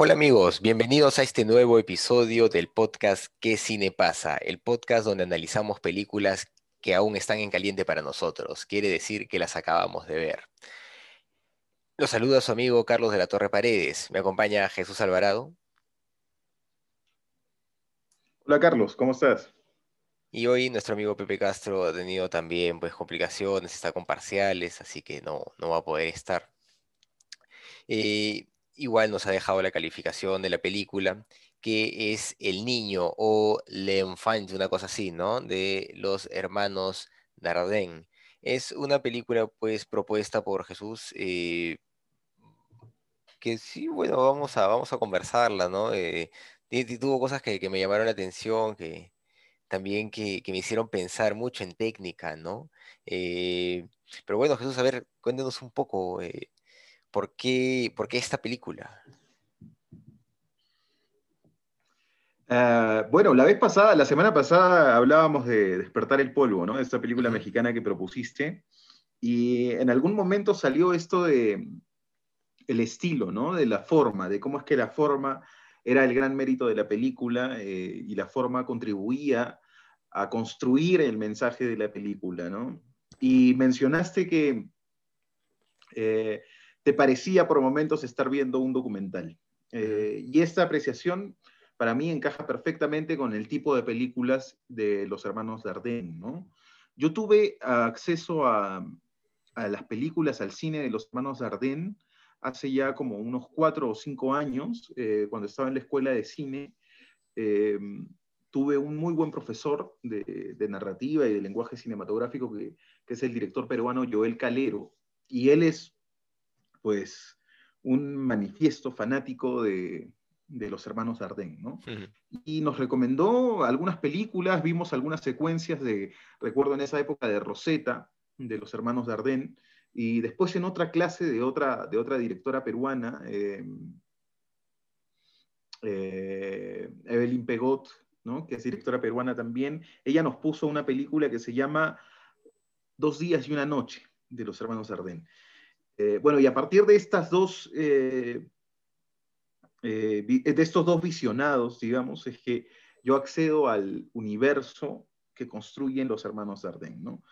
Hola amigos, bienvenidos a este nuevo episodio del podcast ¿Qué cine pasa? El podcast donde analizamos películas que aún están en caliente para nosotros. Quiere decir que las acabamos de ver. Los saluda su amigo Carlos de la Torre Paredes. Me acompaña Jesús Alvarado. Hola Carlos, ¿cómo estás? Y hoy nuestro amigo Pepe Castro ha tenido también pues, complicaciones, está con parciales, así que no, no va a poder estar. Eh, igual nos ha dejado la calificación de la película, que es El Niño o L'Enfant, una cosa así, ¿no? De los hermanos Dardenne. Es una película pues propuesta por Jesús, eh, que sí, bueno, vamos a, vamos a conversarla, ¿no? Eh, tuvo cosas que, que me llamaron la atención, que también que, que me hicieron pensar mucho en técnica, ¿no? Eh, pero bueno, Jesús, a ver, cuéntanos un poco, eh, ¿por qué, por qué esta película? Ah, bueno, la vez pasada, la semana pasada hablábamos de Despertar el Polvo, ¿no? Esta película mexicana que propusiste. Y en algún momento salió esto de el estilo, ¿no? De la forma, de cómo es que la forma era el gran mérito de la película eh, y la forma contribuía a construir el mensaje de la película, ¿no? Y mencionaste que eh, te parecía por momentos estar viendo un documental. Eh, y esta apreciación para mí encaja perfectamente con el tipo de películas de los hermanos Dardenne, ¿no? Yo tuve acceso a, a las películas, al cine de los hermanos Dardenne, hace ya como unos cuatro o cinco años, eh, cuando estaba en la escuela de cine, eh, tuve un muy buen profesor de, de, narrativa y de lenguaje cinematográfico, que, que, es el director peruano Joel Calero, y él es, pues, un manifiesto fanático de, de los hermanos Dardenne, ¿no? Uh -huh. Y nos recomendó algunas películas, vimos algunas secuencias de, recuerdo en esa época, de Rosetta, de los hermanos Dardenne, y después en otra clase de otra, de otra directora peruana, eh, eh, Evelyn Pegot, ¿no? que es directora peruana también, ella nos puso una película que se llama Dos días y una noche, de los hermanos Dardenne. Eh, bueno, y a partir de estas dos eh, de estos dos visionados, digamos, es que yo accedo al universo que construyen los hermanos Dardenne, ¿no?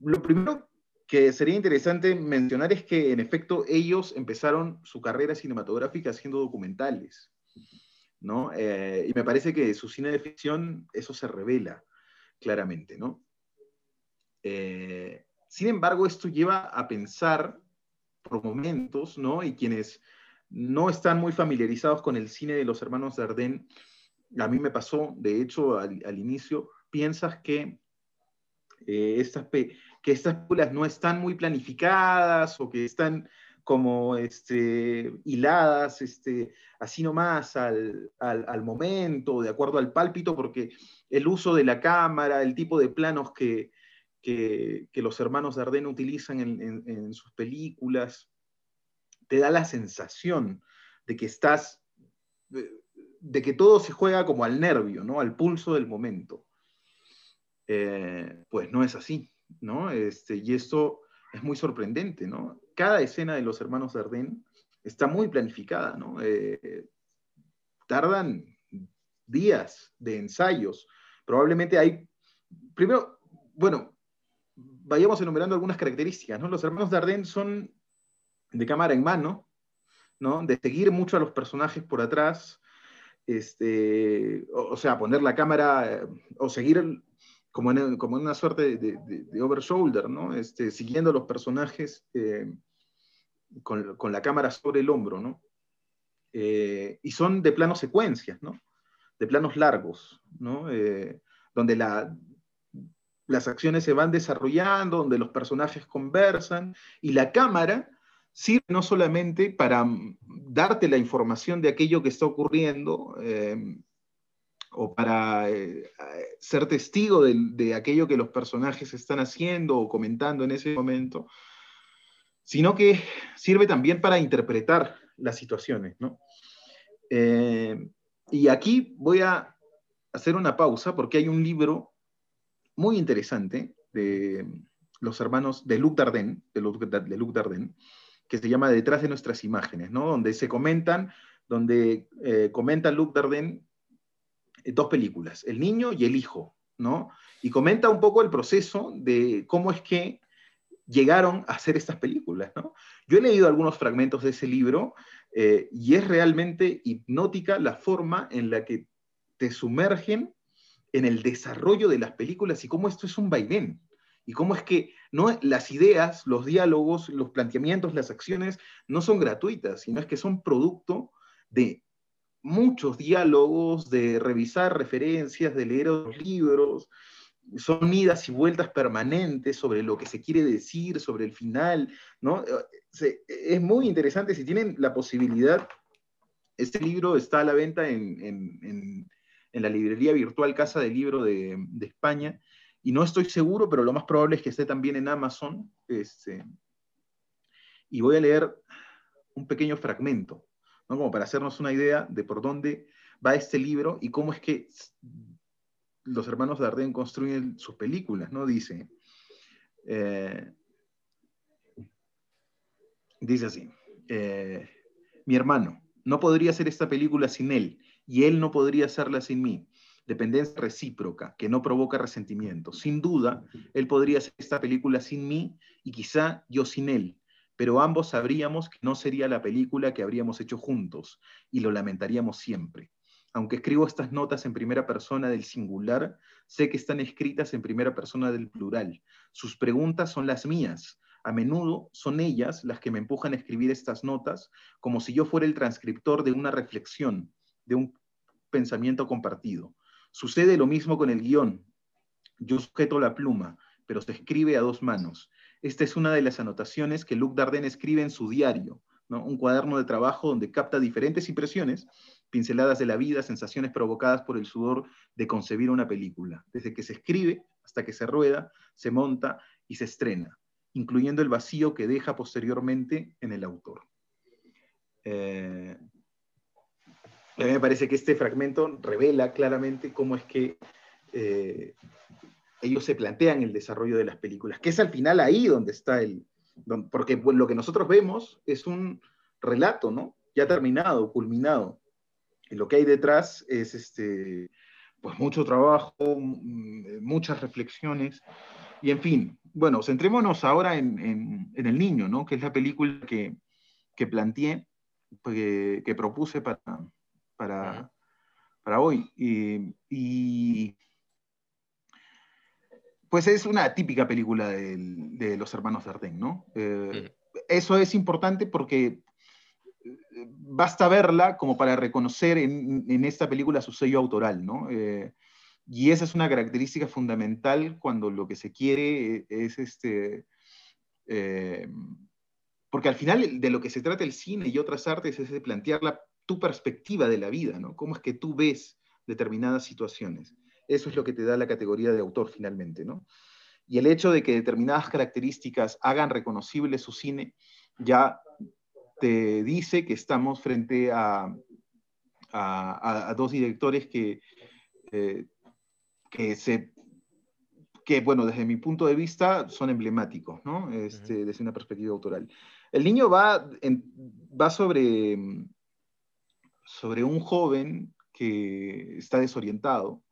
Lo primero que sería interesante mencionar es que, en efecto, ellos empezaron su carrera cinematográfica haciendo documentales, ¿no? Eh, y me parece que su cine de ficción eso se revela claramente, ¿no? Eh, sin embargo, esto lleva a pensar por momentos, ¿no? Y quienes no están muy familiarizados con el cine de los hermanos Dardenne, a mí me pasó, de hecho, al, inicio, piensas que, eh, estas, que estas películas no están muy planificadas o que están como este, hiladas este, así nomás al, al, al, momento, de acuerdo al pálpito, porque el uso de la cámara, el tipo de planos que, que, los hermanos Dardenne utilizan en, sus películas, te da la sensación de que estás, de, de, que todo se juega como al nervio, ¿no? Al pulso del momento. Eh, pues no es así, ¿no? Este, y esto es muy sorprendente, ¿no? Cada escena de los hermanos Dardenne está muy planificada, ¿no? Eh, tardan días de ensayos. Probablemente hay, primero, bueno, vayamos enumerando algunas características, ¿no? Los hermanos Dardenne son de cámara en mano, ¿no? de seguir mucho a los personajes por atrás, este, o, sea, poner la cámara eh, o seguir como en, una suerte de, de, overshoulder, ¿no? este, siguiendo a los personajes eh, con, la cámara sobre el hombro. ¿no? Eh, y son de planos secuencias, de planos largos, donde la, las acciones se van desarrollando, donde los personajes conversan y la cámara sirve no solamente para mm, darte la información de aquello que está ocurriendo em, o para eh, ser testigo de, aquello que los personajes están haciendo o comentando en ese momento, sino que sirve también para interpretar las situaciones. Em, y aquí voy a hacer una pausa porque hay un libro muy interesante de los hermanos de Luc Dardenne, de Luc, de que se llama Detrás de nuestras imágenes, ¿no? Donde se comentan, donde eh, comenta Luc Dardenne eh, dos películas, El niño y El hijo, ¿no? Y comenta un poco el proceso de cómo es que llegaron a hacer estas películas, ¿no? Yo he leído algunos fragmentos de ese libro eh, y es realmente hipnótica la forma en la que te sumergen en el desarrollo de las películas y cómo esto es un vaivén, y cómo es que no, las ideas, los diálogos, los planteamientos, las acciones no son gratuitas, sino es que son producto de muchos diálogos, de revisar referencias, de leer otros libros, son idas y vueltas permanentes sobre lo que se quiere decir, sobre el final, ¿no? Es muy interesante, si tienen la posibilidad, este libro está a la venta en, la librería virtual Casa del Libro de, de España, y no estoy seguro, pero lo más probable es que esté también en Amazon. Este, y voy a leer un pequeño fragmento, ¿no? como para hacernos una idea de por dónde va este libro y cómo es que los hermanos Dardenne construyen sus películas. ¿no? Dice, eh, dice así, eh, mi hermano, no podría hacer esta película sin él, y él no podría hacerla sin mí dependencia recíproca que no provoca resentimiento. Sin duda, él podría hacer esta película sin mí y quizá yo sin él, pero ambos sabríamos que no sería la película que habríamos hecho juntos y lo lamentaríamos siempre. Aunque escribo estas notas en primera persona del singular, sé que están escritas en primera persona del plural. Sus preguntas son las mías. A menudo son ellas las que me empujan a escribir estas notas como si yo fuera el transcriptor de una reflexión, de un pensamiento compartido. Sucede lo mismo con el guion. Yo sujeto la pluma, pero se escribe a dos manos. Esta es una de las anotaciones que Luc Dardenne escribe en su diario, un cuaderno de trabajo donde capta diferentes impresiones, pinceladas de la vida, sensaciones provocadas por el sudor de concebir una película, desde que se escribe hasta que se rueda, se monta y se estrena, incluyendo el vacío que deja posteriormente en el autor. Eh, a mí me parece que este fragmento revela claramente cómo es que eh, ellos se plantean el desarrollo de las películas, que es al final ahí donde está el... porque lo que nosotros vemos es un relato, ¿no? Ya terminado, culminado. Y lo que hay detrás es este, pues mucho trabajo, muchas reflexiones, y en fin, bueno, centrémonos ahora en, El Niño, ¿no? Que es la película que, que planteé, que propuse para, para, para hoy. Y, pues es una típica película de, los hermanos Dardenne, ¿no? Eh, eso es importante porque eh, basta verla como para reconocer en, esta película su sello autoral, ¿no? Eh, y esa es una característica fundamental cuando lo que se quiere es este... porque al final de lo que se trata el cine y otras artes es de plantear la tu perspectiva de la vida, ¿no? Cómo es que tú ves determinadas situaciones. Eso es lo que te da la categoría de autor finalmente, ¿no? Y el hecho de que determinadas características hagan reconocible su cine ya te dice que estamos frente a, a, dos directores que, eh, que se que, bueno, desde mi punto de vista son emblemáticos, ¿no? Este, Desde una perspectiva autoral. El niño va, va sobre sobre un joven que está desorientado,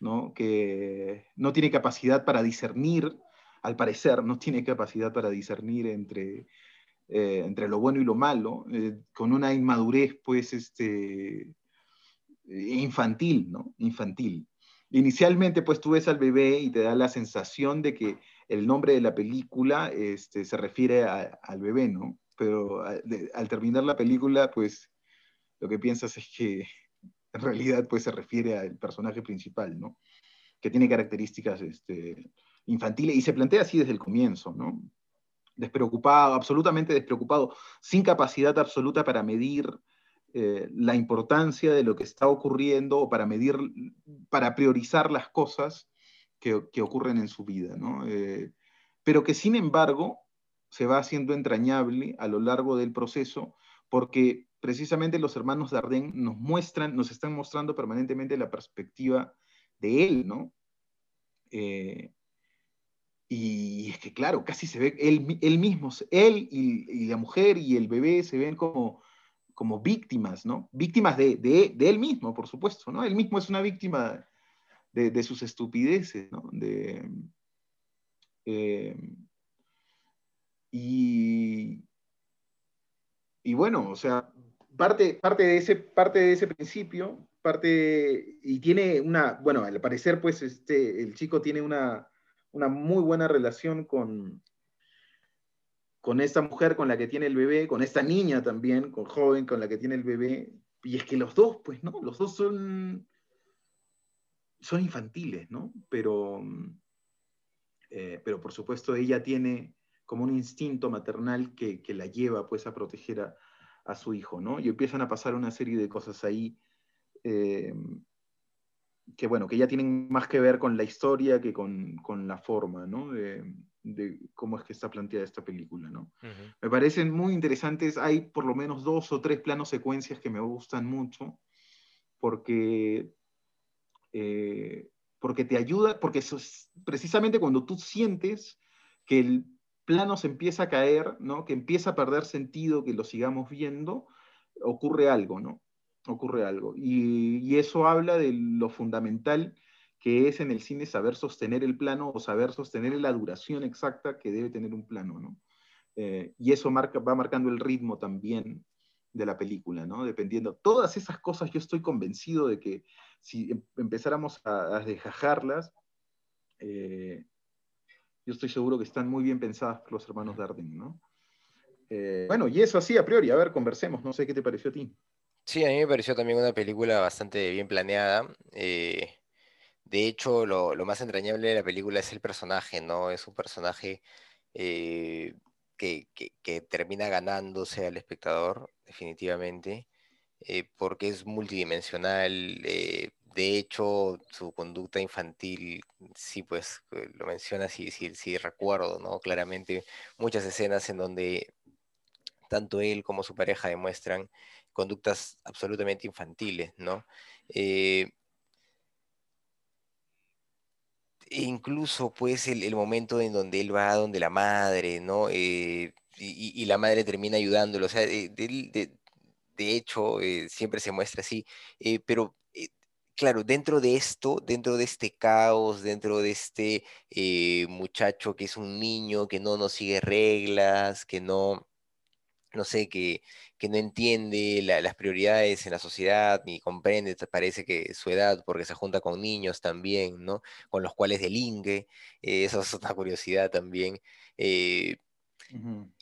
¿no? que no tiene capacidad para discernir, al parecer, no tiene capacidad para discernir entre, eh, entre lo bueno y lo malo, eh, con una inmadurez, pues, este, infantil, ¿no? Infantil. Inicialmente, pues, tú ves al bebé y te da la sensación de que el nombre de la película este, se refiere al bebé, ¿no? Pero al terminar la película, pues, lo que piensas es que en realidad pues se refiere al personaje principal, ¿no? Que tiene características este, infantiles y se plantea así desde el comienzo, ¿no? despreocupado, absolutamente despreocupado, sin capacidad absoluta para medir eh, la importancia de lo que está ocurriendo o para medir, para priorizar las cosas que, ocurren en su vida, ¿no? Eh, pero que sin embargo se va haciendo entrañable a lo largo del proceso porque precisamente los hermanos Dardenne nos muestran, nos están mostrando permanentemente la perspectiva de él, ¿no? Eh, y es que, claro, casi se ve, él, mismo, él y, la mujer y el bebé se ven como, como víctimas, ¿no? Víctimas de, él mismo, por supuesto, ¿no? Él mismo es una víctima de, sus estupideces, ¿no? Eh, y, y bueno, o sea, parte, parte, de, ese, parte de ese principio, parte, y tiene una, bueno, al parecer, pues, este, el chico tiene una, una muy buena relación con, con esta mujer con la que tiene el bebé, con esta niña también, con joven con la que tiene el bebé, y es que los dos, pues, ¿no? Los dos son, son infantiles, ¿no? Pero, eh, pero por supuesto ella tiene como un instinto maternal que, la lleva, pues, a proteger a, su hijo, ¿no? Y empiezan a pasar una serie de cosas ahí eh, que bueno, que ya tienen más que ver con la historia que con, la forma, ¿no? De, cómo es que está planteada esta película, ¿no? Me parecen muy interesantes, hay por lo menos dos o tres planos secuencias que me gustan mucho, porque, eh, porque te ayuda, porque precisamente cuando tú sientes que el plano se empieza a caer, ¿no? Que empieza a perder sentido, que lo sigamos viendo, ocurre algo, ¿no? ocurre algo. Y, eso habla de lo fundamental que es en el cine saber sostener el plano o saber sostener la duración exacta que debe tener un plano, ¿no? Eh, y eso marca, va marcando el ritmo también de la película, ¿no? Dependiendo. Todas esas cosas yo estoy convencido de que si em, empezáramos a, a yo estoy seguro que están muy bien pensadas por los hermanos Darden, ¿no? Eh, bueno, y eso así a priori, a ver, conversemos, no sé qué te pareció a ti. Sí, a mí me pareció también una película bastante bien planeada. Eh, de hecho, lo, más entrañable de la película es el personaje, ¿no? Es un personaje eh, que, termina ganándose al espectador, definitivamente, porque es multidimensional. De hecho, su conducta infantil, sí, pues lo menciona, sí, recuerdo, ¿no? Claramente muchas escenas en donde tanto él como su pareja demuestran conductas absolutamente infantiles, ¿no? Eh, e incluso pues el, momento en donde él va donde la madre, ¿no? Eh, y, la madre termina ayudándolo, o sea, de, hecho eh, siempre se muestra así, pero claro, dentro de esto, dentro de este caos, dentro de este muchacho que es un niño, que no nos sigue reglas, que no, no sé, que, no entiende las prioridades en la sociedad, ni comprende, parece que su edad, porque se junta con niños también, ¿no? Con los cuales delinque, eh, eso es otra curiosidad también. Eh,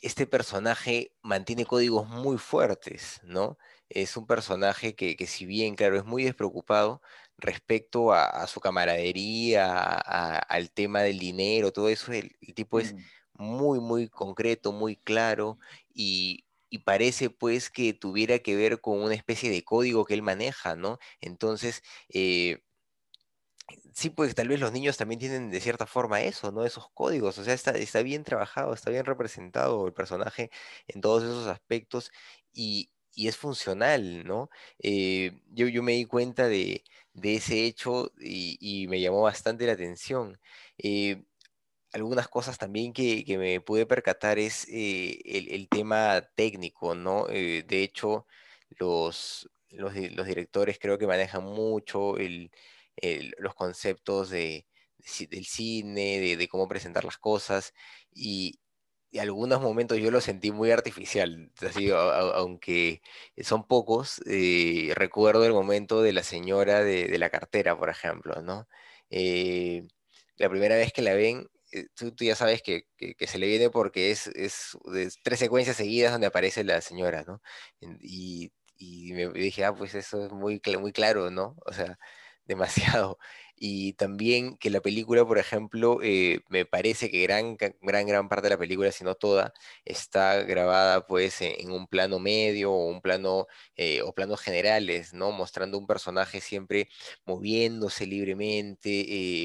este personaje mantiene códigos muy fuertes, ¿no? Es un personaje que, si bien, claro, es muy despreocupado respecto a, su camaradería, al tema del dinero, todo eso, el, tipo es muy, muy concreto, muy claro y, parece pues que tuviera que ver con una especie de código que él maneja, ¿no? Entonces, eh, sí, pues tal vez los niños también tienen de cierta forma eso, ¿no? Esos códigos, o sea, está, está bien trabajado, está bien representado el personaje en todos esos aspectos y, es funcional, ¿no? Eh, yo, yo me di cuenta de, ese hecho y, me llamó bastante la atención. Eh, algunas cosas también que, me pude percatar es eh, el, tema técnico, ¿no? De hecho, los, los, directores creo que manejan mucho los conceptos de, del cine, de, cómo presentar las cosas, y, en algunos momentos yo lo sentí muy artificial, así, aunque son pocos, eh, recuerdo el momento de la señora de, la cartera, por ejemplo, ¿no? la primera vez que la ven, eh, tú, ya sabes que, se le viene porque es, es, tres secuencias seguidas donde aparece la señora, ¿no? Y, me dije, ah, pues eso es muy, muy claro, ¿no? O sea, demasiado. Y también que la película, por ejemplo, eh, me parece que gran, gran, gran parte de la película, si no toda, está grabada pues e, en, un plano medio o un plano eh, o planos generales, ¿no? Mostrando un personaje siempre moviéndose libremente,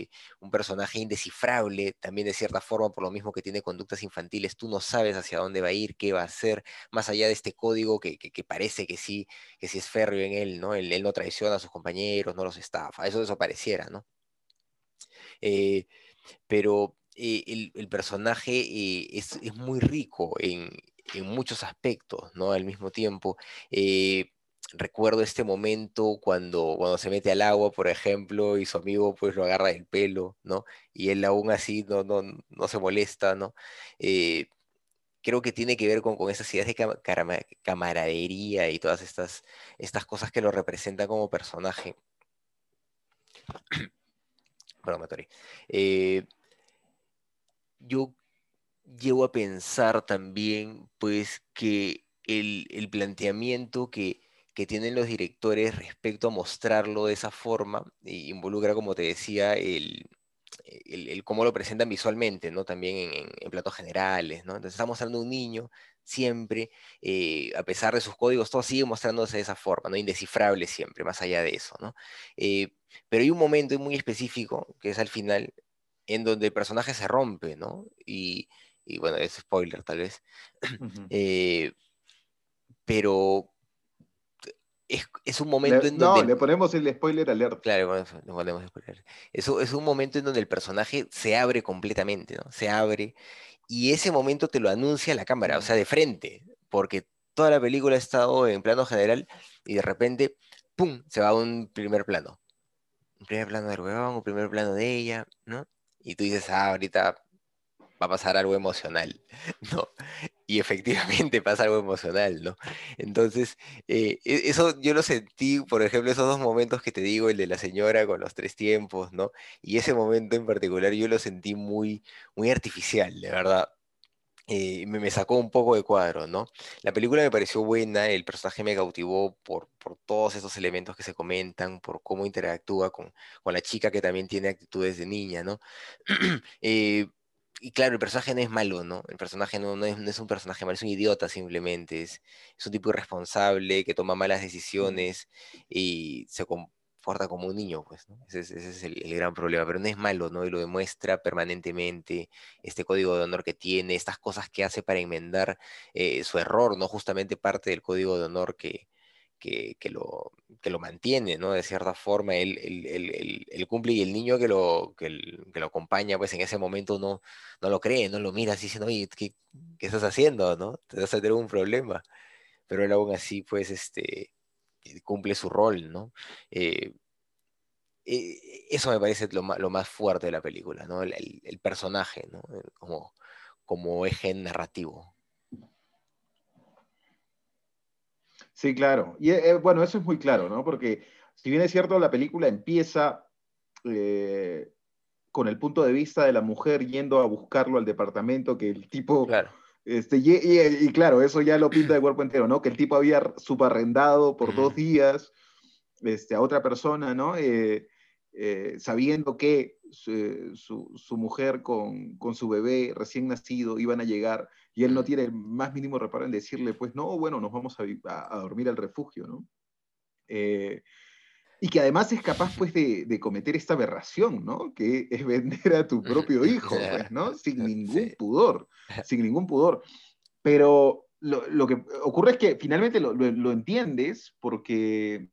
eh, un personaje indescifrable, también de cierta forma, por lo mismo que tiene conductas infantiles, tú no sabes hacia dónde va a ir, qué va a hacer, más allá de este código que, parece que sí, que sí es férreo en él, ¿no? Él, él no traiciona a sus compañeros, no los estafa, eso, eso pareciera, ¿no? Eh, pero eh, el, personaje eh, es, muy rico en, muchos aspectos, ¿no? Al mismo tiempo. recuerdo este momento cuando, cuando se mete al agua, por ejemplo, y su amigo pues lo agarra del pelo, ¿no? Y él aún así no, no, no se molesta, ¿no? creo que tiene que ver con, con esas ideas de camaradería y todas estas, estas cosas que lo representan como personaje. Perdón, me eh, yo llego a pensar también, pues, que el, planteamiento que, tienen los directores respecto a mostrarlo de esa forma involucra, como te decía, el, el, cómo lo presentan visualmente, ¿no? También en, platos generales, ¿no? Entonces estamos hablando de un niño siempre, eh, a pesar de sus códigos, todo sigue mostrándose de esa forma, ¿no? Indescifrable siempre, más allá de eso, ¿no? Eh, pero hay un momento muy específico, que es al final, en donde el personaje se rompe, ¿no? Y, bueno, es spoiler tal vez. Eh, pero es, un momento en donde... No, le ponemos el spoiler alert. Claro, le ponemos spoiler. Eso es un momento en donde el personaje se abre completamente, ¿no? Se abre y ese momento te lo anuncia la cámara, o sea, de frente, porque toda la película ha estado en plano general y de repente, ¡pum!, se va a un primer plano. Un primer plano del huevón, un primer plano de ella, ¿no? Y tú dices, ah, ahorita va a pasar algo emocional, ¿no? Y efectivamente pasa algo emocional, ¿no? Entonces, eh, e, eso yo lo sentí, por ejemplo, esos dos momentos que te digo, el de la señora con los tres tiempos, ¿no? Y ese momento en particular yo lo sentí muy, muy artificial, de verdad. Eh, me, sacó un poco de cuadro, ¿no? La película me pareció buena, el personaje me cautivó por, por todos esos elementos que se comentan, por cómo interactúa con, con la chica que también tiene actitudes de niña, ¿no? eh, y claro, el personaje no es malo, ¿no? El personaje no, no, es, un personaje malo, es un idiota simplemente, es, es, un tipo irresponsable que toma malas decisiones y se comporta como un niño, pues, ¿no? Ese, es el, gran problema, pero no es malo, ¿no? Y lo demuestra permanentemente, este código de honor que tiene, estas cosas que hace para enmendar eh, su error, ¿no? Justamente parte del código de honor que, que, lo, que lo mantiene, ¿no? De cierta forma, él, cumple y el niño que lo, que, lo acompaña, pues en ese momento no, no lo cree, no lo mira así diciendo, oye, ¿qué, ¿qué, estás haciendo, no? Te vas a tener un problema. Pero él aún así, pues, este, cumple su rol, ¿no? Eh, eh, eso me parece lo, lo, más fuerte de la película, ¿no? El, personaje, ¿no? Como, como eje narrativo. Sí, claro. Y eh, bueno, eso es muy claro, ¿no? Porque si bien es cierto, la película empieza eh, con el punto de vista de la mujer yendo a buscarlo al departamento, que el tipo... Claro. Este, y, claro, eso ya lo pinta de cuerpo entero, ¿no? Que el tipo había subarrendado por dos días este, a otra persona, ¿no? Eh, sabiendo que su, mujer con, con, su bebé recién nacido iban a llegar y él no tiene el más mínimo reparo en decirle, pues no, bueno, nos vamos a, dormir al refugio, ¿no? Eh, y que además es capaz, pues, de, cometer esta aberración, ¿no? Que es vender a tu propio hijo, pues, ¿no? Sin ningún pudor, sin ningún pudor. Pero lo, que ocurre es que finalmente lo, lo, entiendes porque,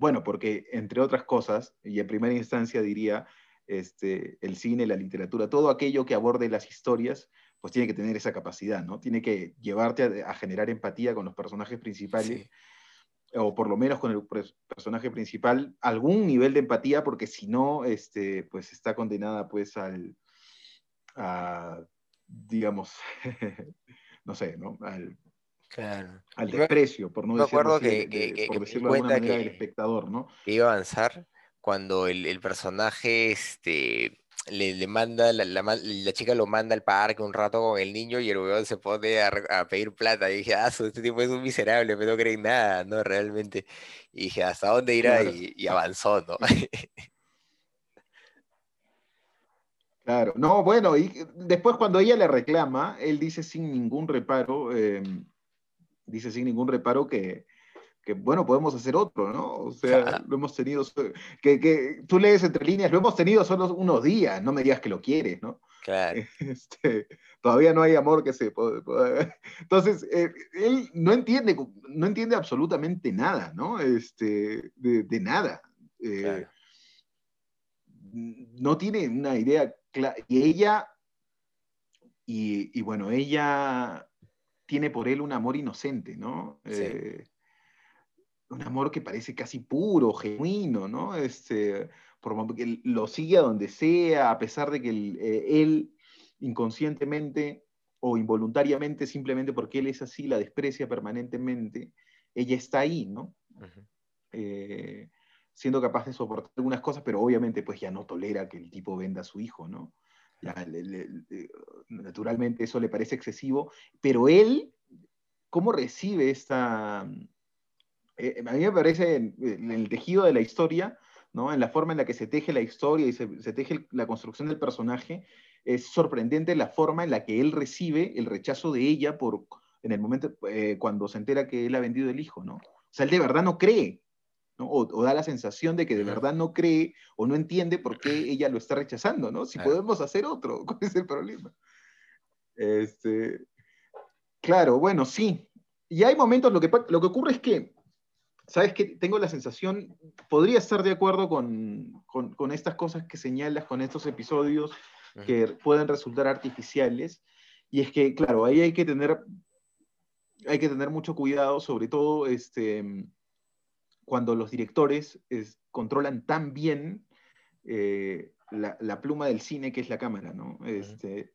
bueno, porque entre otras cosas, y en primera instancia diría, este, el cine, la literatura, todo aquello que aborde las historias, pues tiene que tener esa capacidad, ¿no? Tiene que llevarte a, generar empatía con los personajes principales, o por lo menos con el personaje principal, algún nivel de empatía, porque si no, este, pues está condenada pues al, a, digamos, no sé, ¿no? Al, al desprecio, por no decirlo, que, que, por decirlo de alguna manera, del espectador, ¿no? Que iba a avanzar cuando el, el personaje, este le, manda, la, la, chica lo manda al parque un rato con el niño y el weón se pone a, pedir plata. Y dije, ah, este tipo es un miserable, pero no creen nada, ¿no? Realmente. Y dije, ¿hasta dónde irá? Y, avanzó, ¿no? Claro, no, bueno, y después cuando ella le reclama, él dice sin ningún reparo, eh, dice sin ningún reparo que, que, bueno, podemos hacer otro, ¿no? O sea, lo hemos tenido, que, que, tú lees entre líneas, lo hemos tenido solo unos días, no me digas que lo quieres, ¿no? Claro. Este, todavía no hay amor que se pueda... Entonces, eh, él no entiende, no entiende absolutamente nada, ¿no? Este, de, de nada. Eh, Claro. No tiene una idea clara. Y ella, y, y bueno, ella tiene por él un amor inocente, ¿no? Sí. Eh, un amor que parece casi puro, genuino, ¿no? Este, por mo- que él lo sigue a donde sea, a pesar de que él, eh, él inconscientemente o involuntariamente, simplemente porque él es así, la desprecia permanentemente, ella está ahí, ¿no? Eh, siendo capaz de soportar algunas cosas, pero obviamente pues ya no tolera que el tipo venda a su hijo, ¿no? Naturalmente eso le parece excesivo, pero él, ¿cómo recibe esta... eh, a mí me parece en, el tejido de la historia, ¿no? en la forma en la que se teje la historia y se, se teje la construcción del personaje, es sorprendente la forma en la que él recibe el rechazo de ella por, en el momento eh, cuando se entera que él ha vendido el hijo, ¿no? O sea, él de verdad no cree, ¿no? O, o da la sensación de que de verdad no cree o no entiende por qué ella lo está rechazando, ¿no? Si Claro. podemos hacer otro, ¿cuál es el problema? Este, claro, bueno, sí. Y hay momentos, lo que, lo que ocurre es que, ¿sabes qué? Tengo la sensación, podría estar de acuerdo con, con- con estas cosas que señalas, con estos episodios que pueden resultar artificiales. Y es que, claro, ahí hay que tener, hay que tener mucho cuidado, sobre todo este, cuando los directores es- controlan tan bien eh, la, la pluma del cine que es la cámara, ¿no? Este,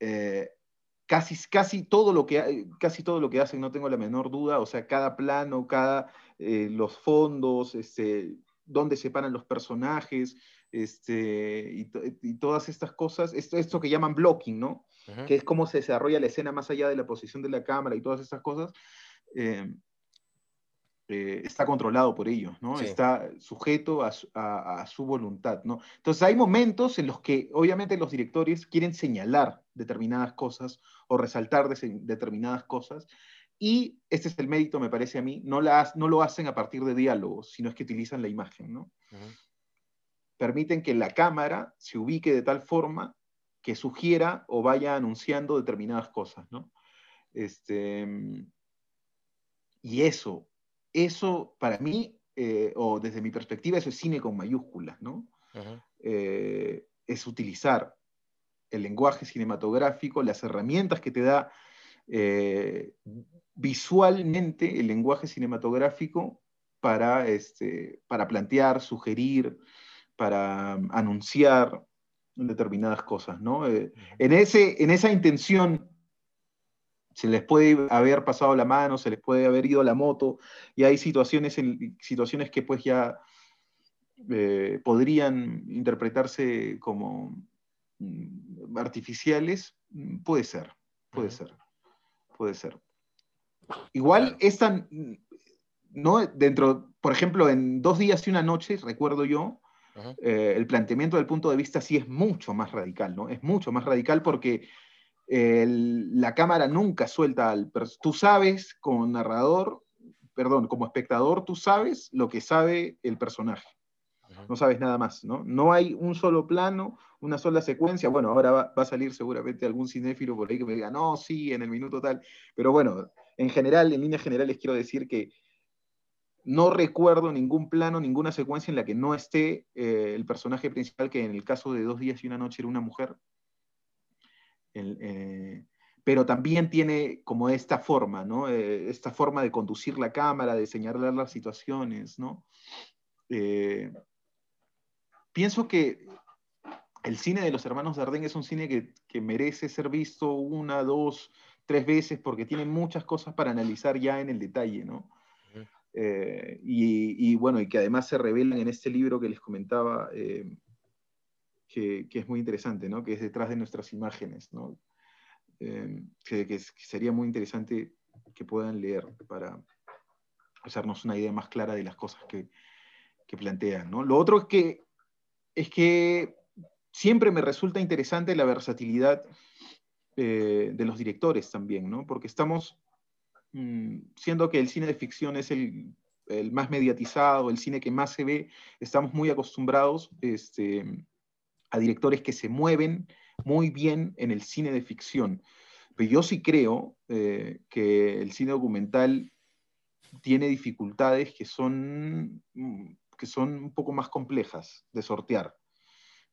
eh, casi, casi, todo lo que, ha- casi todo lo que hacen, no tengo la menor duda, o sea, cada plano, cada, eh, los fondos, este, dónde se paran los personajes, este, y, to- y todas estas cosas, esto, esto que llaman blocking, ¿no? Que es cómo se desarrolla la escena más allá de la posición de la cámara y todas estas cosas, eh, eh, está controlado por ellos, ¿no? Sí. Está sujeto a su, a- a su voluntad, ¿no? Entonces hay momentos en los que obviamente los directores quieren señalar determinadas cosas o resaltar determinadas cosas y este es el mérito, me parece a mí, no, la, no lo hacen a partir de diálogos, sino es que utilizan la imagen, ¿no? Ujú. permiten que la cámara se ubique de tal forma que sugiera o vaya anunciando determinadas cosas, ¿no? Este, y eso, eso para mí, eh, o desde mi perspectiva, eso es cine con mayúsculas, ¿no? Eh, es utilizar el lenguaje cinematográfico, las herramientas que te da eh, visualmente el lenguaje cinematográfico para, este, para plantear, sugerir, para um, anunciar determinadas cosas, ¿no? Eh, en, ese, en esa intención se les puede haber pasado la mano, se les puede haber ido la moto, y hay situaciones, en, situaciones que pues ya eh, podrían interpretarse como mm, artificiales, mm, puede ser, puede ser, puede ser. Igual Claro. es tan, mm, ¿no? Dentro, por ejemplo, en dos días y una noche, recuerdo yo, eh, el planteamiento del punto de vista sí es mucho más radical, ¿no? Es mucho más radical porque el- la cámara nunca suelta al... Tú sabes como narrador, perdón, como espectador, tú sabes lo que sabe el personaje. No sabes nada más, ¿no? No hay un solo plano, una sola secuencia. Bueno, ahora va, va a salir seguramente algún cinéfilo por ahí que me diga, no, sí, en el minuto tal. Pero bueno, en general, en líneas generales, quiero decir que no recuerdo ningún plano, ninguna secuencia en la que no esté eh, el personaje principal, que en el caso de Dos días y una noche era una mujer. El, eh, pero también tiene como esta forma, ¿no? Eh, esta forma de conducir la cámara, de señalar las situaciones, ¿no? Eh, pienso que el cine de los hermanos Dardenne es un cine que, que merece ser visto una, dos, tres veces porque tiene muchas cosas para analizar ya en el detalle, ¿no? Eh, y, y, bueno, y que además se revelan en este libro que les comentaba, eh, que, es muy interesante, ¿no? Que es detrás de nuestras imágenes, ¿no? Eh, que, sería muy interesante que puedan leer para hacernos una idea más clara de las cosas que, que plantean, ¿no? Lo otro es que, es que siempre me resulta interesante la versatilidad eh, de los directores también, ¿no? Porque estamos, mm, siendo que el cine de ficción es el, más mediatizado, el cine que más se ve, estamos muy acostumbrados este, a directores que se mueven muy bien en el cine de ficción. Pero yo sí creo eh, que el cine documental tiene dificultades que son, mm, que son un poco más complejas de sortear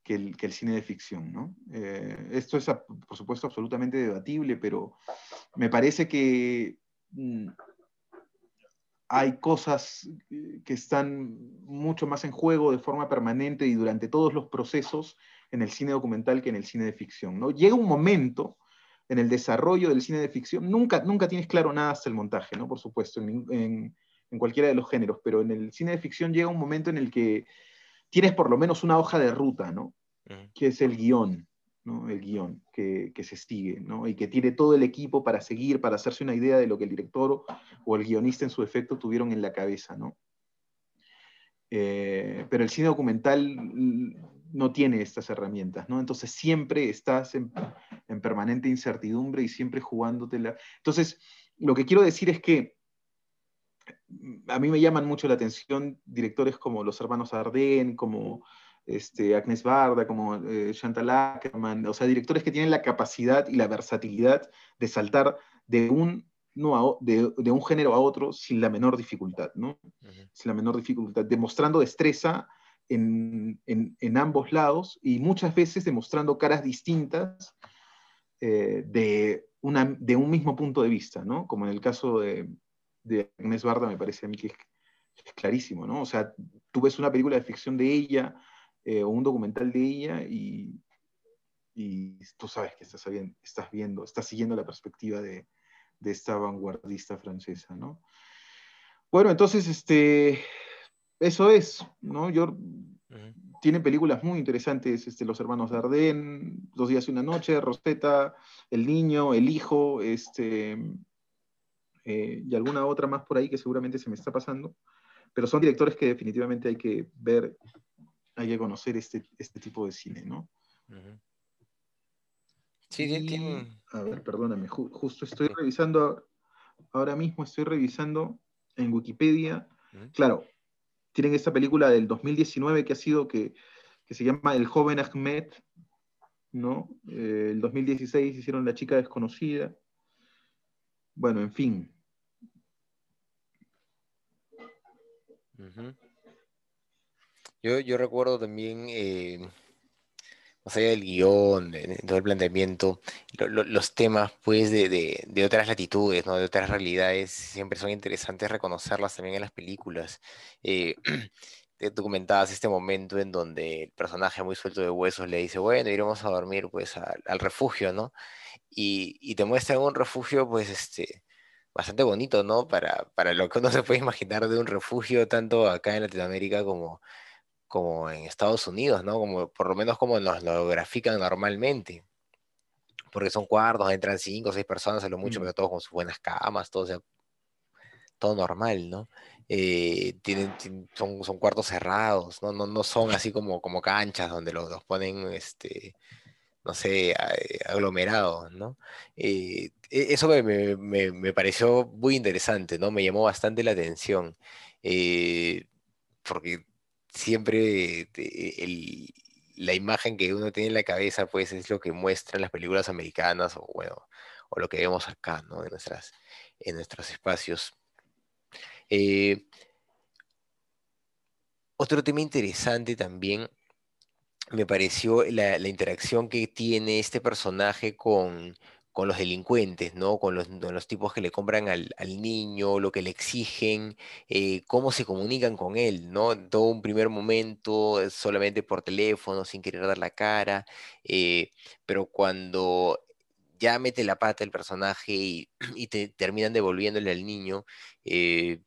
que el, cine de ficción. ¿no? Eh, esto es, por supuesto, absolutamente debatible, pero me parece que mm, hay cosas que están mucho más en juego de forma permanente y durante todos los procesos en el cine documental que en el cine de ficción. ¿no? Llega un momento en el desarrollo del cine de ficción, nunca, nunca tienes claro nada hasta el montaje, ¿no? por supuesto, en, en cualquiera de los géneros, pero en el cine de ficción llega un momento en el que tienes por lo menos una hoja de ruta, ¿no? Que es el guion, ¿no? El guion que, se sigue, ¿no? Y que tiene todo el equipo para seguir, para hacerse una idea de lo que el director o, el guionista en su efecto tuvieron en la cabeza, ¿no? Eh, pero el cine documental no tiene estas herramientas, ¿no? Entonces siempre estás en, en permanente incertidumbre y siempre jugándotela. Entonces, lo que quiero decir es que a mí me llaman mucho la atención directores como los hermanos Arden, como este, Agnes Barda, como eh, Chantal Ackerman, o sea, directores que tienen la capacidad y la versatilidad de saltar de un, no de, un género a otro sin la menor dificultad, ¿no? Sin la menor dificultad, demostrando destreza en, ambos lados y muchas veces demostrando caras distintas eh, de, una, de un mismo punto de vista, ¿no? Como en el caso de, de Agnes Barda me parece a mí que es, clarísimo, ¿no? O sea, tú ves una película de ficción de ella eh, o un documental de ella y, tú sabes que estás, viendo, estás viendo, estás siguiendo la perspectiva de, esta vanguardista francesa, ¿no? Bueno, entonces, este, eso es, ¿no? Yo, tiene películas muy interesantes, este, Los Hermanos Dardenne, Dos Días y una Noche, Rosetta, El Niño, El Hijo, este, eh, y alguna otra más por ahí que seguramente se me está pasando, pero son directores que definitivamente hay que ver, hay que conocer este, este tipo de cine, ¿no? Sí, tiene... A ver, perdóname, justo estoy revisando, ahora mismo estoy revisando en Wikipedia, claro, tienen esta película del 2019 que ha sido, que, que se llama El joven Ahmed, ¿no? Eh, el 2016 hicieron La chica desconocida. Bueno, en fin, yo, yo recuerdo también, eh, más allá del guion, de, todo el planteamiento, los temas pues de, otras latitudes, ¿no? de otras realidades, siempre son interesantes reconocerlas también en las películas. Eh, tú comentabas este momento en donde el personaje muy suelto de huesos le dice, bueno, iremos a dormir pues al, refugio, ¿no? Y, y, te muestra un refugio pues este bastante bonito, ¿no? Para, para lo que uno se puede imaginar de un refugio, tanto acá en Latinoamérica como, como en Estados Unidos, ¿no? Como, por lo menos como nos lo grafican normalmente. Porque son cuartos, entran cinco o seis personas a lo mucho, mm. pero todos con sus buenas camas, todo, sea, todo normal, ¿no? Eh, tienen, son, son cuartos cerrados, ¿no? No, no son así como, como canchas donde los, los ponen este, no sé, eh, aglomerados, ¿no? Eh, e, eso me, pareció muy interesante, ¿no? Me llamó bastante la atención, eh, porque siempre la imagen que uno tiene en la cabeza, pues, es lo que muestran las películas americanas, o bueno, o lo que vemos acá, ¿no? En, nuestras, en nuestros espacios. otro tema interesante también me pareció la, interacción que tiene este personaje con, los delincuentes, ¿no? Con los, tipos que le compran al, niño, lo que le exigen, eh, cómo se comunican con él, ¿no? Todo un primer momento solamente por teléfono, sin querer dar la cara, eh, pero cuando ya mete la pata el personaje y, te, terminan devolviéndole al niño, eh,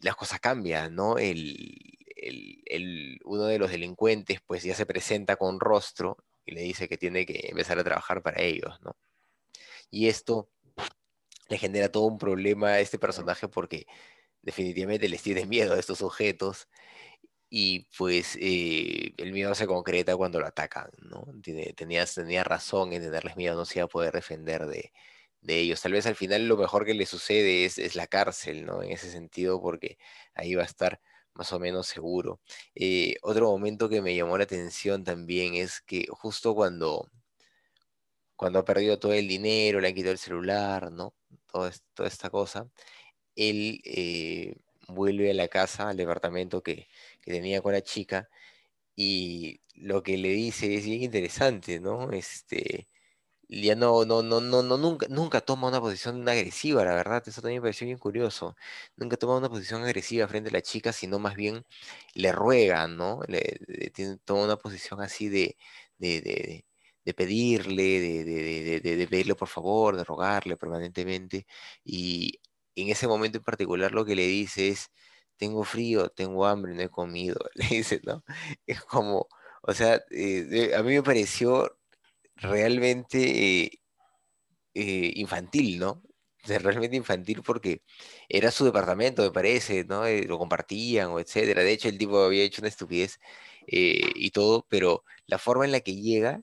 las cosas cambian, ¿no? El, el, uno de los delincuentes pues ya se presenta con rostro y le dice que tiene que empezar a trabajar para ellos, ¿no? Y esto le genera todo un problema a este personaje porque definitivamente les tiene miedo a estos sujetos y pues eh, el miedo se concreta cuando lo atacan, ¿no? tenías, tenía razón en tenerles miedo, no se iba a poder defender de, ellos. Tal vez al final lo mejor que le sucede es, es, la cárcel, ¿no? En ese sentido, porque ahí va a estar más o menos seguro. Eh, otro momento que me llamó la atención también es que justo cuando, cuando ha perdido todo el dinero, le han quitado el celular, ¿no? toda esta cosa, él eh, vuelve a la casa, al departamento que, tenía con la chica, y lo que le dice es bien interesante, ¿no? Este, ya no, no, no, no, no, nunca, nunca toma una posición agresiva, la verdad, eso también me pareció bien curioso. Nunca toma una posición agresiva frente a la chica, sino más bien le ruega, ¿no? Le, toma una posición así de pedirle, de, de, pedirle por favor, de rogarle permanentemente. Y en ese momento en particular lo que le dice es, tengo frío, tengo hambre, no he comido, le dice, ¿no? Es como, o sea, eh, a mí me pareció realmente eh, eh, infantil, ¿no? realmente infantil porque era su departamento, me parece, ¿no? lo compartían o etcétera. De hecho, el tipo había hecho una estupidez y todo, pero la forma en la que llega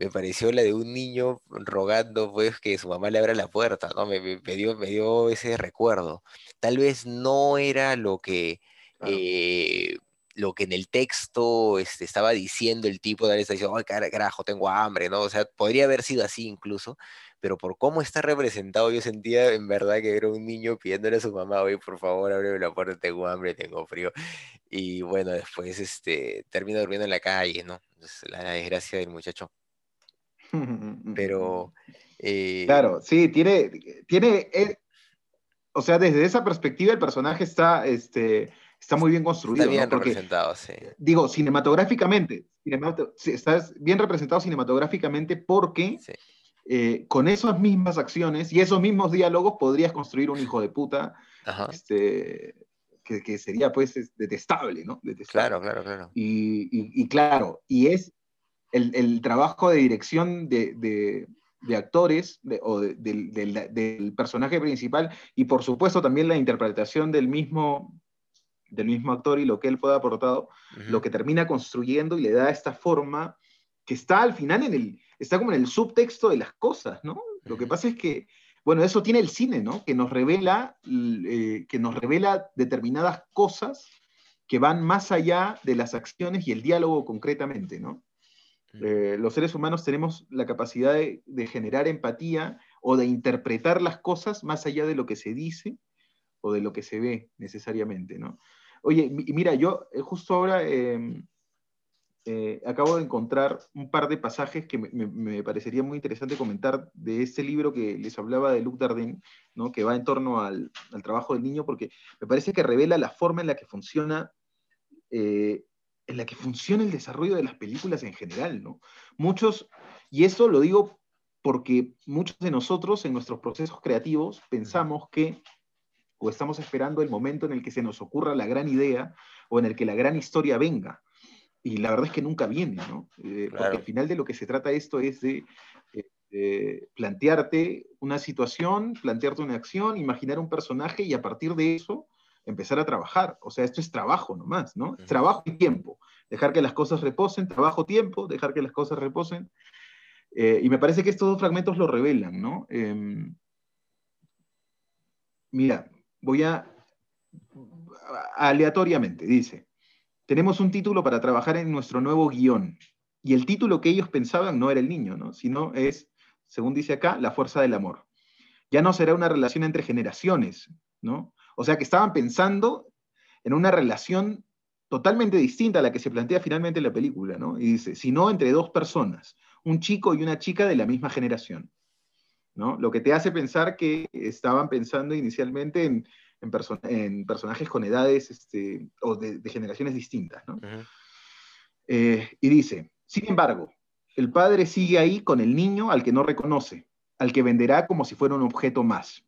me pareció la de un niño rogando pues que su mamá le abra la puerta, ¿no? Me, dio, me dio ese recuerdo. Tal vez no era lo que, eh, lo que en el texto este, estaba diciendo el tipo, de esta diciendo, ay carajo, tengo hambre, ¿no? O sea, podría haber sido así incluso, pero por cómo está representado yo sentía en verdad que era un niño pidiéndole a su mamá, oye, por favor, ábreme la puerta, tengo hambre, tengo frío. Y bueno, después este, termina durmiendo en la calle, ¿no? la desgracia del muchacho. Pero... Eh, claro, sí, tiene, tiene, eh, o sea, desde esa perspectiva el personaje está, este, está muy bien construido. Está bien representado, sí. Digo, cinematográficamente, está bien representado cinematográficamente porque eh, con esas mismas acciones y esos mismos diálogos podrías construir un hijo de puta este, que, sería pues detestable, ¿no? Claro, claro, claro. y, claro, y es el, trabajo de dirección de, actores o del, personaje principal y por supuesto también la interpretación del mismo, del mismo actor y lo que él pueda aportado, lo que termina construyendo y le da esta forma que está al final en el, está como en el subtexto de las cosas, ¿no? Lo que pasa es que, bueno, eso tiene el cine, ¿no? Que nos revela, eh, que nos revela determinadas cosas que van más allá de las acciones y el diálogo concretamente, ¿no? Eh, los seres humanos tenemos la capacidad de, generar empatía o de interpretar las cosas más allá de lo que se dice o de lo que se ve necesariamente, ¿no? Oye, mira, yo eh, justo ahora em, eh, acabo de encontrar un par de pasajes que me, parecería muy interesante comentar de este libro que les hablaba de Luc Dardenne, ¿no? que va en torno al, trabajo del niño, porque me parece que revela la forma en la que funciona en la que funciona el desarrollo de las películas en general, ¿no? Muchos, y eso lo digo porque muchos de nosotros en nuestros procesos creativos pensamos que o estamos esperando el momento en el que se nos ocurra la gran idea o en el que la gran historia venga. Y la verdad es que nunca viene, ¿no? Eh, porque al final de lo que se trata esto es de eh, plantearte una situación, plantearte una acción, imaginar un personaje y a partir de eso empezar a trabajar. O sea, esto es trabajo nomás, ¿no? Trabajo y tiempo. Dejar que las cosas reposen, trabajo, tiempo, dejar que las cosas reposen. Eh, y me parece que estos dos fragmentos lo revelan, ¿no? Em, mira, voy a aleatoriamente, dice, tenemos un título para trabajar en nuestro nuevo guion. Y el título que ellos pensaban no era el niño, ¿no? Sino es, según dice acá, la fuerza del amor. Ya no será una relación entre generaciones, ¿no? O sea que estaban pensando en una relación totalmente distinta a la que se plantea finalmente en la película, ¿no? Y dice, sino entre dos personas, un chico y una chica de la misma generación, ¿no? Lo que te hace pensar que estaban pensando inicialmente en, personajes con edades este, o de, generaciones distintas, ¿no? Eh, y dice, sin embargo, el padre sigue ahí con el niño al que no reconoce, al que venderá como si fuera un objeto más.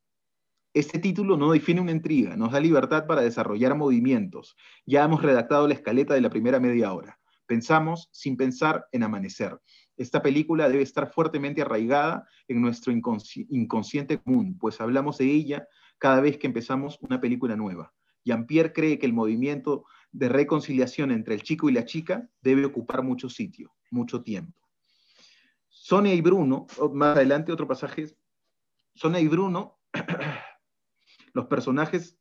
Este título no define una intriga, nos da libertad para desarrollar movimientos. Ya hemos redactado la escaleta de la primera media hora. Pensamos sin pensar en amanecer. Esta película debe estar fuertemente arraigada en nuestro inconsciente común, pues hablamos de ella cada vez que empezamos una película nueva. Jean-Pierre cree que el movimiento de reconciliación entre el chico y la chica debe ocupar mucho sitio, mucho tiempo. Sonia y Bruno, más adelante otro pasaje, Sonia y Bruno, los personajes,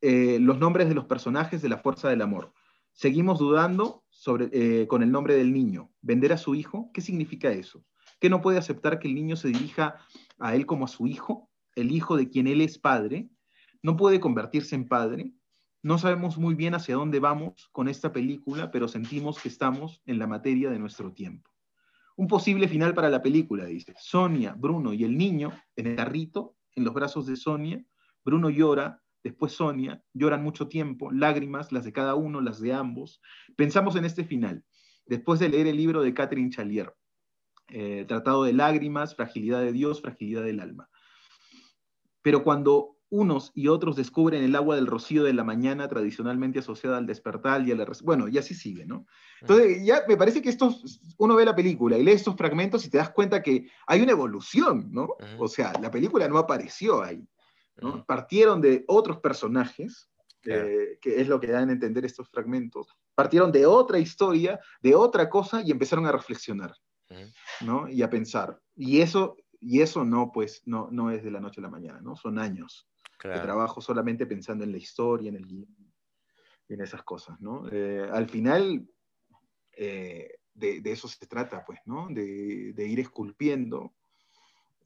eh, los nombres de los personajes de la fuerza del amor. Seguimos dudando sobre, eh, con el nombre del niño. ¿Vender a su hijo? ¿Qué significa eso? ¿Que no puede aceptar que el niño se dirija a él como a su hijo? El hijo de quien él es padre. ¿No puede convertirse en padre? No sabemos muy bien hacia dónde vamos con esta película, pero sentimos que estamos en la materia de nuestro tiempo. Un posible final para la película, dice. Sonia, Bruno y el niño en el carrito, en los brazos de Sonia. Bruno llora, después Sonia, lloran mucho tiempo, lágrimas, las de cada uno, las de ambos. Pensamos en este final, después de leer el libro de Catherine Chalier, eh, Tratado de Lágrimas, Fragilidad de Dios, Fragilidad del Alma. Pero cuando unos y otros descubren el agua del rocío de la mañana, tradicionalmente asociada al despertar y a la... Bueno, y así sigue, ¿no? Entonces, ya me parece que estos, uno ve la película y lee estos fragmentos y te das cuenta que hay una evolución, ¿no? O sea, la película no apareció ahí, ¿no? Partieron de otros personajes, eh, que es lo que dan a entender estos fragmentos, partieron de otra historia, de otra cosa y empezaron a reflexionar, ¿no? Y a pensar. Y eso, y eso no, pues, no, no es de la noche a la mañana, ¿no? Son años de trabajo solamente pensando en la historia, en el guion, en esas cosas, ¿no? Eh, al final, eh, de, eso se trata, pues, ¿no? De, ir esculpiendo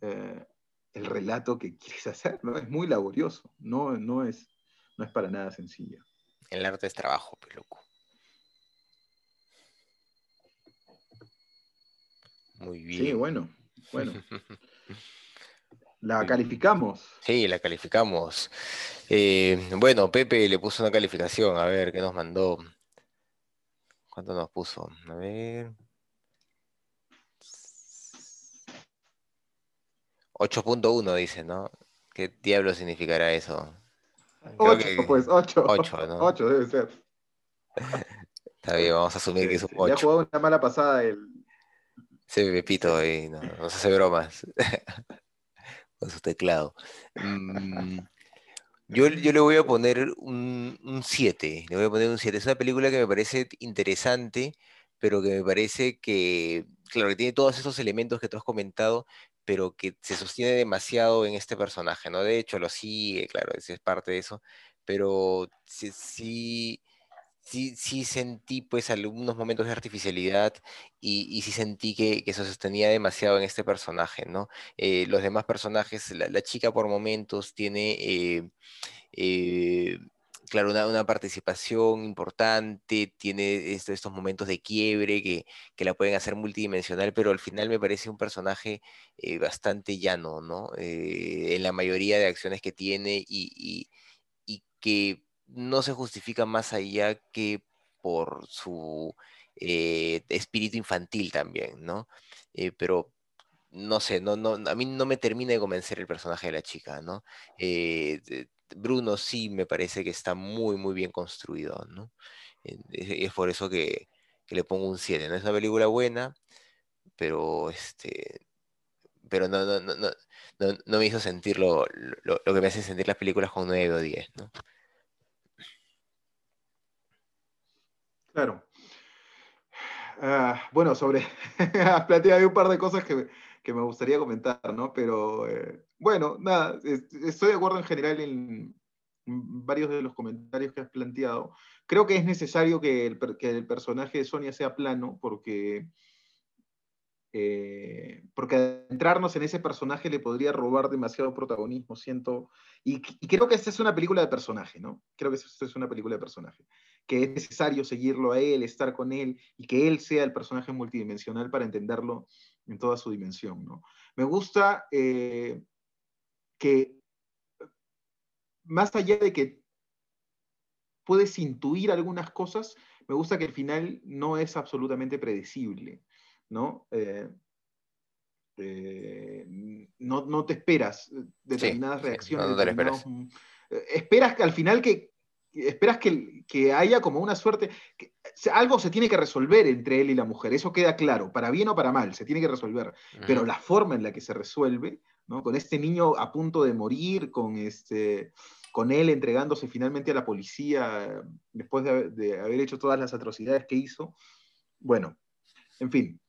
eh, el relato que quieres hacer, ¿no? Es muy laborioso, no, no, es, no es para nada sencillo. El arte es trabajo, peluco. Muy bien. Sí, bueno, bueno. La calificamos. Sí, la calificamos. Eh, bueno, Pepe le puso una calificación, a ver qué nos mandó. ¿Cuánto nos puso? A ver. 8.1 dice, ¿no? ¿Qué diablo significará eso? 8, pues 8. 8, ¿no? 8 debe ser. Está bien, vamos a asumir que es un 8. Ya jugado una mala pasada el. Sí, Pepito ahí, no, no se hace bromas. su teclado. Mm, yo, yo, le voy a poner un 7, le voy a poner un 7. Es una película que me parece interesante, pero que me parece que, claro, que tiene todos esos elementos que tú has comentado, pero que se sostiene demasiado en este personaje, ¿no? De hecho, lo sigue, claro, es parte de eso, pero sí, sí sí, sí sentí pues algunos momentos de artificialidad y, sí sentí que, que, se sostenía demasiado en este personaje, ¿no? Eh, los demás personajes, la, chica por momentos tiene, eh, eh, claro, una, participación importante, tiene estos momentos de quiebre que, que, la pueden hacer multidimensional, pero al final me parece un personaje bastante llano, ¿no? en la mayoría de acciones que tiene y, y que no se justifica más allá que por su eh, espíritu infantil también, ¿no? Eh, pero no sé, no, no, a mí no me termina de convencer el personaje de la chica, ¿no? Eh, Bruno sí me parece que está muy, muy bien construido, ¿no? Es, por eso que, le pongo un 7, ¿no? Es una película buena, pero este pero no, no, no, no, me hizo sentir lo, lo, que me hace sentir las películas con 9 o 10, ¿no? Claro. Ah, bueno, sobre. has planteado un par de cosas que, me gustaría comentar, ¿no? Pero eh, bueno, nada, estoy de acuerdo en general en varios de los comentarios que has planteado. Creo que es necesario que el, que el personaje de Sonia sea plano porque eh, porque entrarnos en ese personaje le podría robar demasiado protagonismo, siento, y, creo que esta es una película de personaje, ¿no? Creo que esta es una película de personaje, que es necesario seguirlo a él, estar con él, y que él sea el personaje multidimensional para entenderlo en toda su dimensión, ¿no? Me gusta eh, que, más allá de que puedes intuir algunas cosas, me gusta que el final no es absolutamente predecible. ¿no? Eh, eh, no, no, te esperas determinadas reacciones. Mm, eh, esperas que al final que esperas que, que haya como una suerte, que, algo se tiene que resolver entre él y la mujer, eso queda claro, para bien o para mal, se tiene que resolver, pero la forma en la que se resuelve ¿no? Con este niño a punto de morir, con, este, con él entregándose finalmente a la policía después de, de haber hecho todas las atrocidades que hizo. Bueno, en fin,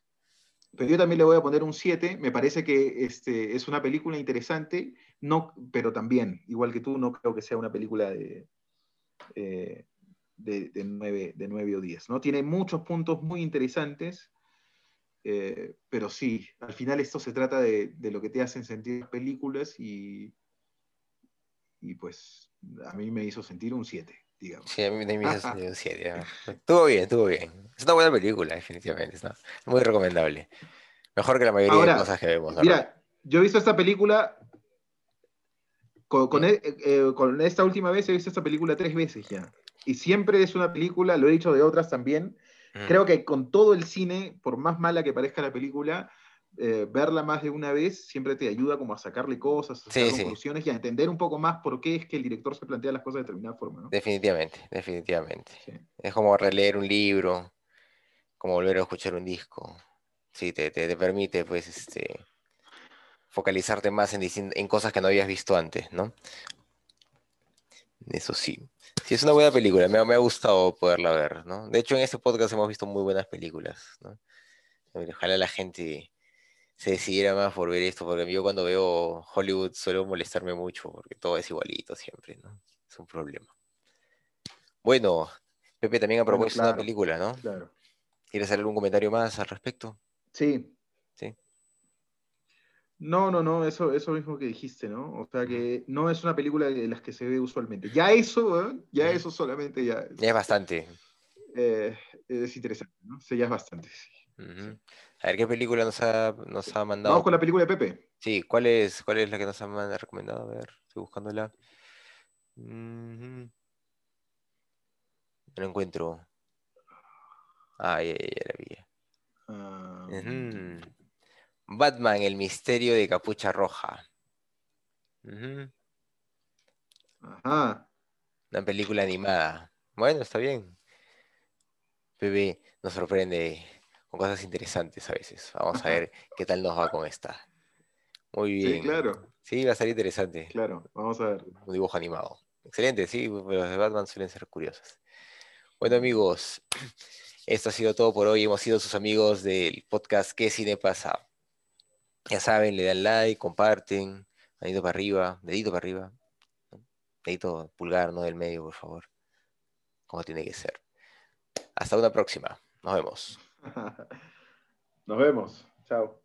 pero yo también le voy a poner un 7. Me parece que este, es una película interesante, no, pero también, igual que tú, no creo que sea una película de, eh, de, 9, o 10. ¿no? Tiene muchos puntos muy interesantes, eh, pero sí, al final esto se trata de, lo que te hacen sentir las películas y, y pues a mí me hizo sentir un 7. Digamos. Sí, a mí me hizo sentir un 7. Estuvo bien, estuvo bien. Es una buena película, definitivamente. Muy recomendable. Mejor que la mayoría de cosas que vemos. Mira, yo he visto esta película e, eh, con, esta última vez he visto esta película tres veces ya. Y siempre es una película, lo he dicho de otras también. Creo que con todo el cine, por más mala que parezca la película, eh, verla más de una vez siempre te ayuda como a sacarle cosas, a sacar conclusiones y a entender un poco más por qué es que el director se plantea las cosas de determinada forma. Definitivamente, definitivamente. Es como releer un libro, como volver a escuchar un disco. Sí, te, te, permite, pues, este, focalizarte más en, en cosas que no habías visto antes, ¿no? Eso sí. Sí, es una buena película, me, me, ha gustado poderla ver, ¿no? De hecho, en este podcast hemos visto muy buenas películas, ¿no? Ojalá la gente se decidiera más por ver esto, porque yo cuando veo Hollywood suelo molestarme mucho, porque todo es igualito siempre, ¿no? Es un problema. Bueno, Pepe también ha propuesto una película, ¿no? Claro. ¿Quieres hacer algún comentario más al respecto? Sí, no, no, no, eso, eso mismo que dijiste, ¿no? O sea que no es una película de las que se ve usualmente. Ya eso, ¿eh? ya eso solamente ya. Ya es bastante. Eh, es interesante, ¿no? Sí, ya es bastante, sí. A ver, ¿qué película nos ha, nos ha mandado? Vamos con la película de Pepe. Sí, ¿cuál es, cuál es la que nos han recomendado? A ver, estoy buscándola. No la encuentro. Ah, ya, ya, la vi. Ah, Batman, el misterio de capucha roja. Ajá. Una película animada. Bueno, está bien. Bebé nos sorprende con cosas interesantes a veces. Vamos a ver qué tal nos va con esta. Muy bien. Sí, claro. Sí, va a ser interesante. Claro, vamos a ver. Un dibujo animado. Excelente, sí, los de Batman suelen ser curiosos. Bueno, amigos, esto ha sido todo por hoy. Hemos sido sus amigos del podcast ¿Qué cine pasa? Ya saben, le dan like, comparten, dedito para arriba, dedito para arriba, dedito pulgar, no del medio, por favor, como tiene que ser. Hasta una próxima, nos vemos. Nos vemos, chao.